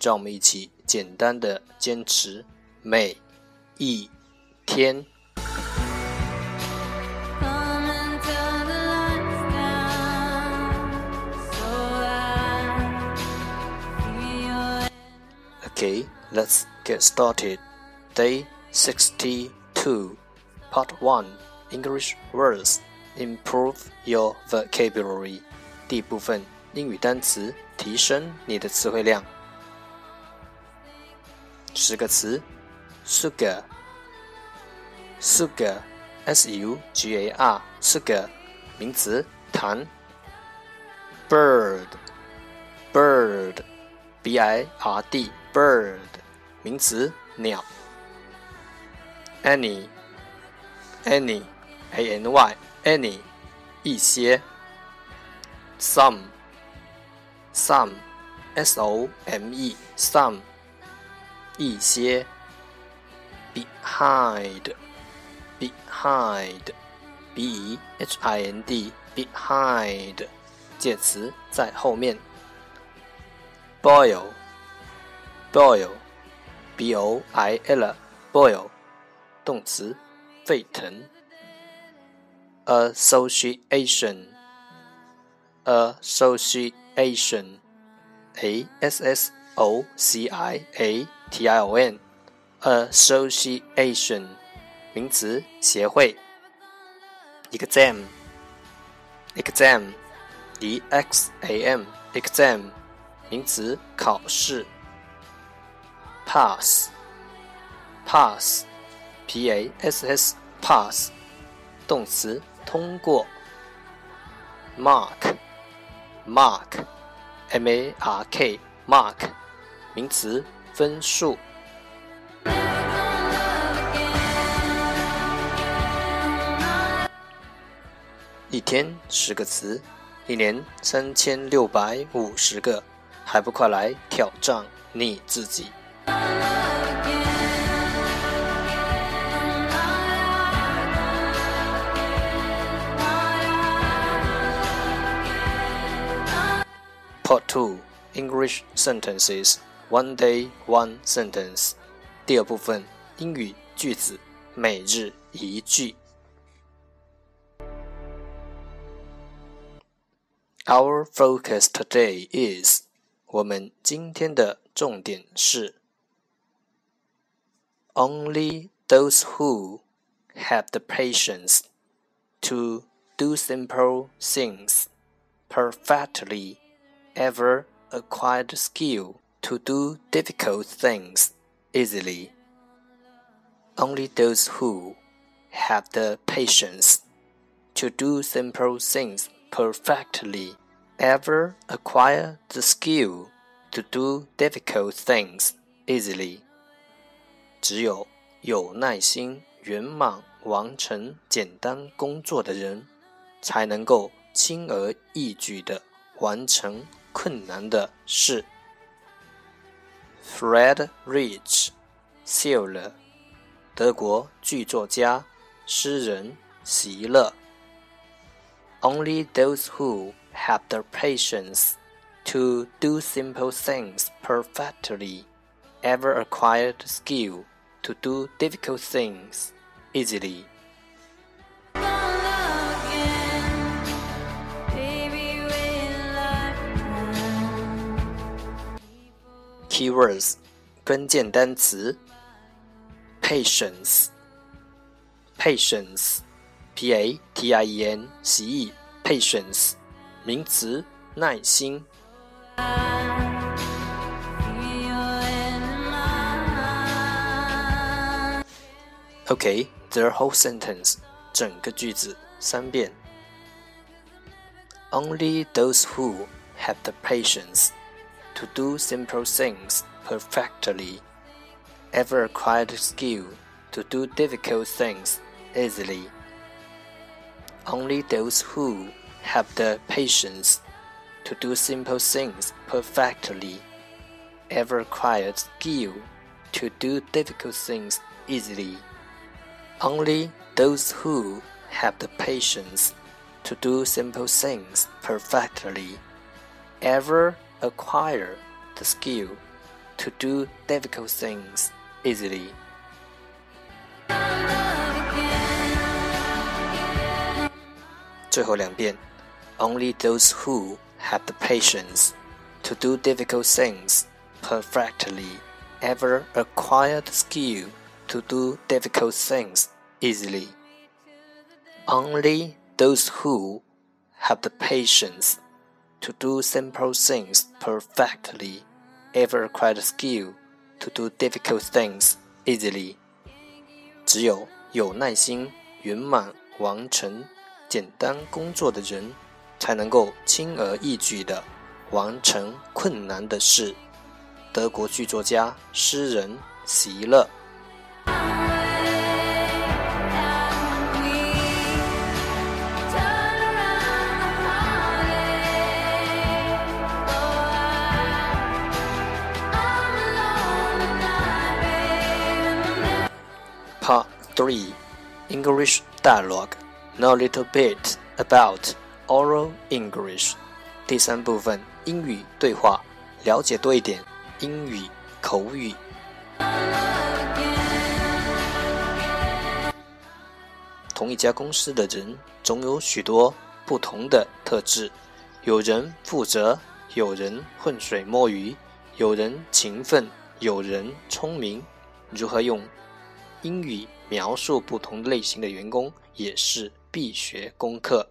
让我们一起简单的坚持每一天。Okay. Let's get started. Day 62, Part 1 English Words Improve Your Vocabulary. 第部分英语单词，提升你的词汇量。 十个词：sugar，sugar，s-u-g-a-r，sugar，名词，糖。bird，bird，b-i-r-d，bird。名词鸟。any，any，a n y，any，一些。some，some，s o m e，some，一些。behind，behind，b e h i n d，behind，介词在后面。boil，boil。b o i l boil，动词，沸腾。association，association，a s s o c i a t i o n，association，名词，协会。exam，exam，e x a m，exam，名词，考试。pass pass p a s s pass 动词通过 mark mark m a r k mark 名词分数一天十个词，一年三千六百五十个，还不快来挑战你自己！Part Two English Sentences One Day One Sentence 第二部分英语句子每日一句。Our focus today is 我们今天的重点是 Only those who have the patience to do simple things perfectly ever acquired skill to do difficult things easily. Only those who have the patience to do simple things perfectly ever acquire the skill to do difficult things easily. 只有有耐心、圆满完成简单工作的人，才能够轻而易举地完成困难的事。 Fred Rich，谢勒，德国剧作家、诗人，席勒。Only those who have the patience to do simple things perfectly ever acquired skill to do difficult things easily. Keywords 关键单词：patience，patience，p a t i e n 习义，patience，名词，耐心。Okay, the whole sentence，整个句子三遍。Only those who have the patience to do simple things perfectly ever acquired skill to do difficult things easily. Only those who have the patience to do simple things perfectly ever acquired skill to do difficult things easily. Only those who have the patience to do simple things perfectly ever acquire the skill to do difficult things easily. Only those who have the patience to do difficult things perfectly ever acquire the skill to do difficult things easily. Only those who have the patience to do simple things perfectly ever quite skill to do difficult things easily. 只有有耐心、圆满完成简单工作的人，才能够轻而易举地完成困难的事。德国剧作家、诗人席勒。Three, English Dialogue. Know a little bit about oral English. 第三部分英语对话，了解多一点英语口语。同一家公司的人总有许多不同的特质，有人负责，有人浑水摸鱼，有人勤奋，有人聪明。如何用英语描述不同类型的员工，也是必学功课。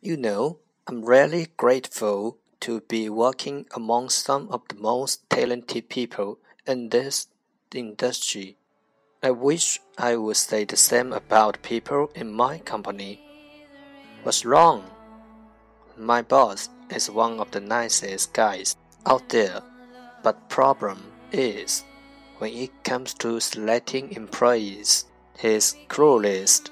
You know. I'm really grateful to be working among some of the most talented people in this industry. I wish I would say the same about people in my company. What's wrong? My boss is one of the nicest guys out there, but problem is when it comes to selecting employees, he's cruelest.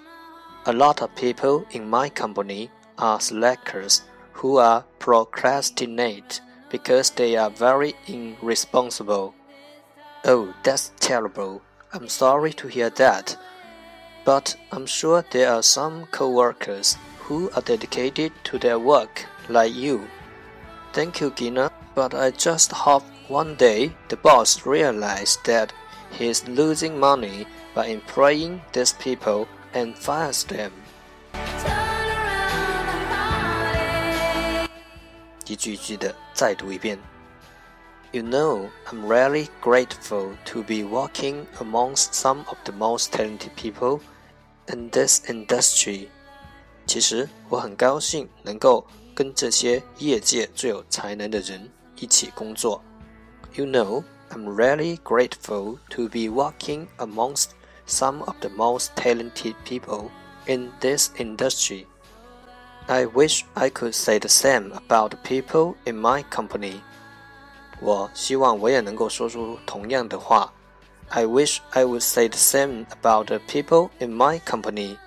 A lot of people in my company are slackers who are procrastinate because they are very irresponsible. Oh, that's terrible. I'm sorry to hear that. But I'm sure there are some co-workers who are dedicated to their work like you. Thank you, Gina. But I just hope one day the boss realizes that he's losing money by employing these people and fires them. 一句句的再读一遍。You know, I'm really grateful to be working amongst some of the most talented people in this industry. 其实我很高兴能够跟这些业界最有才能的人一起工作。 You know, I'm really grateful to be working amongst some of the most talented people in this industry. I wish I could say the same about the people in my company. 我希望我也能够说出同样的话。I wish I would say the same about the people in my company.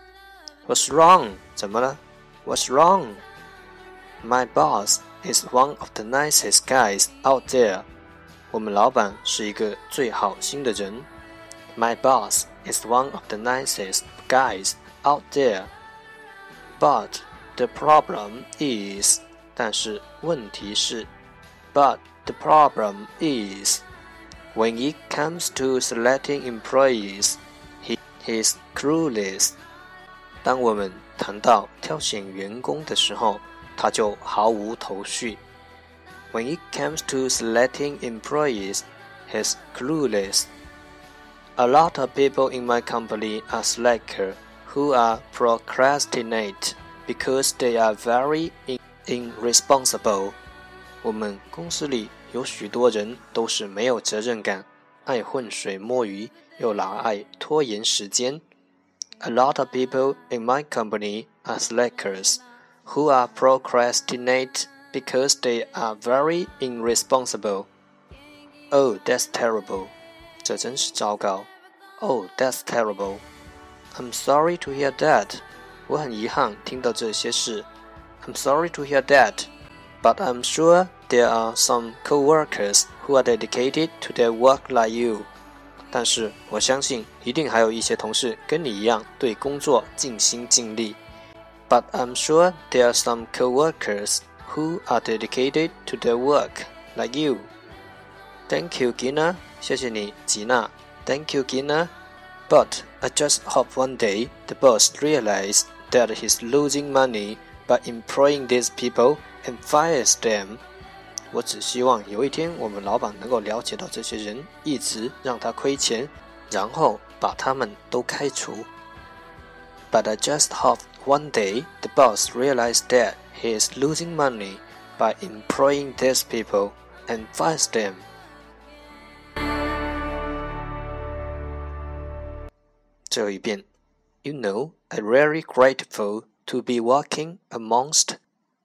What's wrong? 怎么了？What's wrong? My boss is one of the nicest guys out there. 我们老板是一个最好心的人。My boss is one of the nicest guys out there. But the problem is，但是问题是，but the problem is when it comes to selecting employees, he is clueless. 当我们谈到挑选员工的时候， 他就毫无头绪。 When it comes to selecting employees, he's clueless. A lot of people in my company are slacker who are procrastinate because they are very irresponsible. 我们公司里有许多人都是没有责任感，爱浑水摸鱼，又老爱拖延时间。A lot of people in my company are slackers who are procrastinate because they are very irresponsible. Oh, that's terrible. 这真是糟糕。Oh, that's terrible. I'm sorry to hear that. 我很遗憾听到这些事。I'm sorry to hear that, but I'm sure there are some co-workers who are dedicated to their work like you. 但是我相信一定还有一些同事跟你一样对工作尽心尽力。But I'm sure there are some co-workers who are dedicated to their work like you. Thank you, Gina. 谢谢你，吉娜。Thank you, Gina. But I just hope one day the boss realizes that he's losing money by employing these people and fires them. 我只希望有一天我们老板能够了解到这些人一直让他亏钱，然后把他们都开除。But I just hope one day the boss realizes that he is losing money by employing these people and fires them. You know, I'm really grateful to be working amongst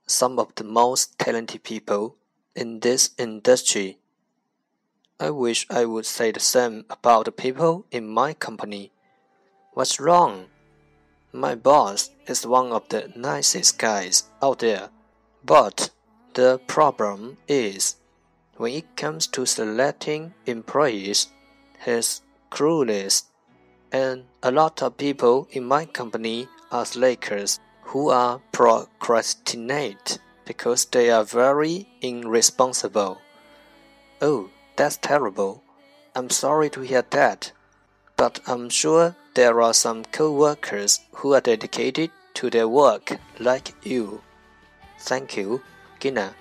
some of the most talented people in this industry. I wish I would say the same about the people in my company. What's wrong? My boss is one of the nicest guys out there, but the problem is when it comes to selecting employees, he's clueless, and a lot of people in my company are slackers who are procrastinate because they are very irresponsible. Oh, that's terrible. I'm sorry to hear that. But I'm sure there are some co-workers who are dedicated to their work like you. Thank you, Gina.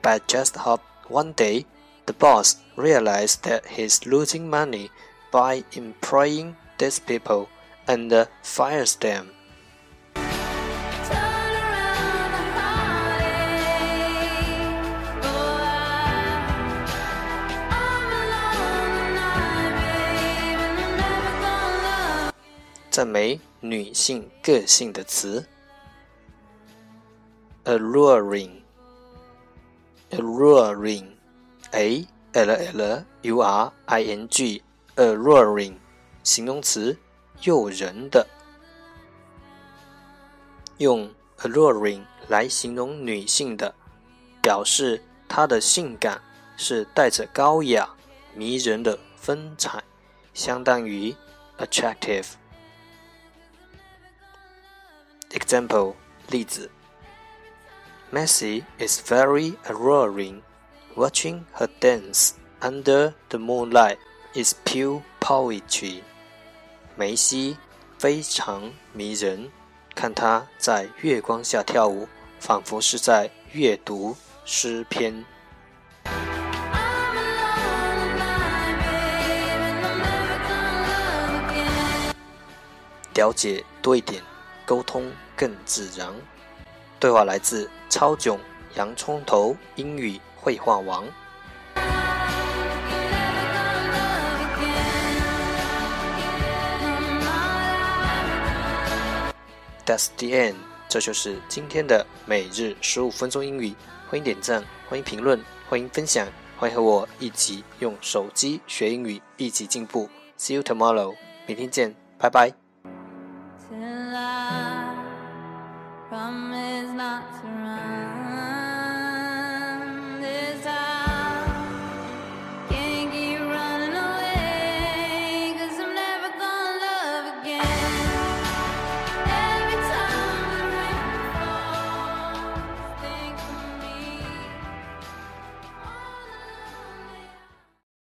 But just hope one day the boss realizes that he's losing money by employing these people and fires them. 赞美女性个性的词，alluring，alluring，a l l u r i n g，alluring，形容词，诱人的。用 alluring 来形容女性的，表示她的性感是带着高雅、迷人的风采，相当于 attractive。Example 例子 Messi is very alluring. Watching her dance under the moonlight is pure poetry. 梅西非常迷人，看她在月光下跳舞，仿佛是在阅读诗篇。了解多一点，沟通。更自然。对话来自超囧洋葱头英语绘画王。That's the end。这就是今天的每日十五分钟英语。欢迎点赞，欢迎评论，欢迎分享，欢迎和我一起用手机学英语，一起进步。See you tomorrow。明天见，拜拜。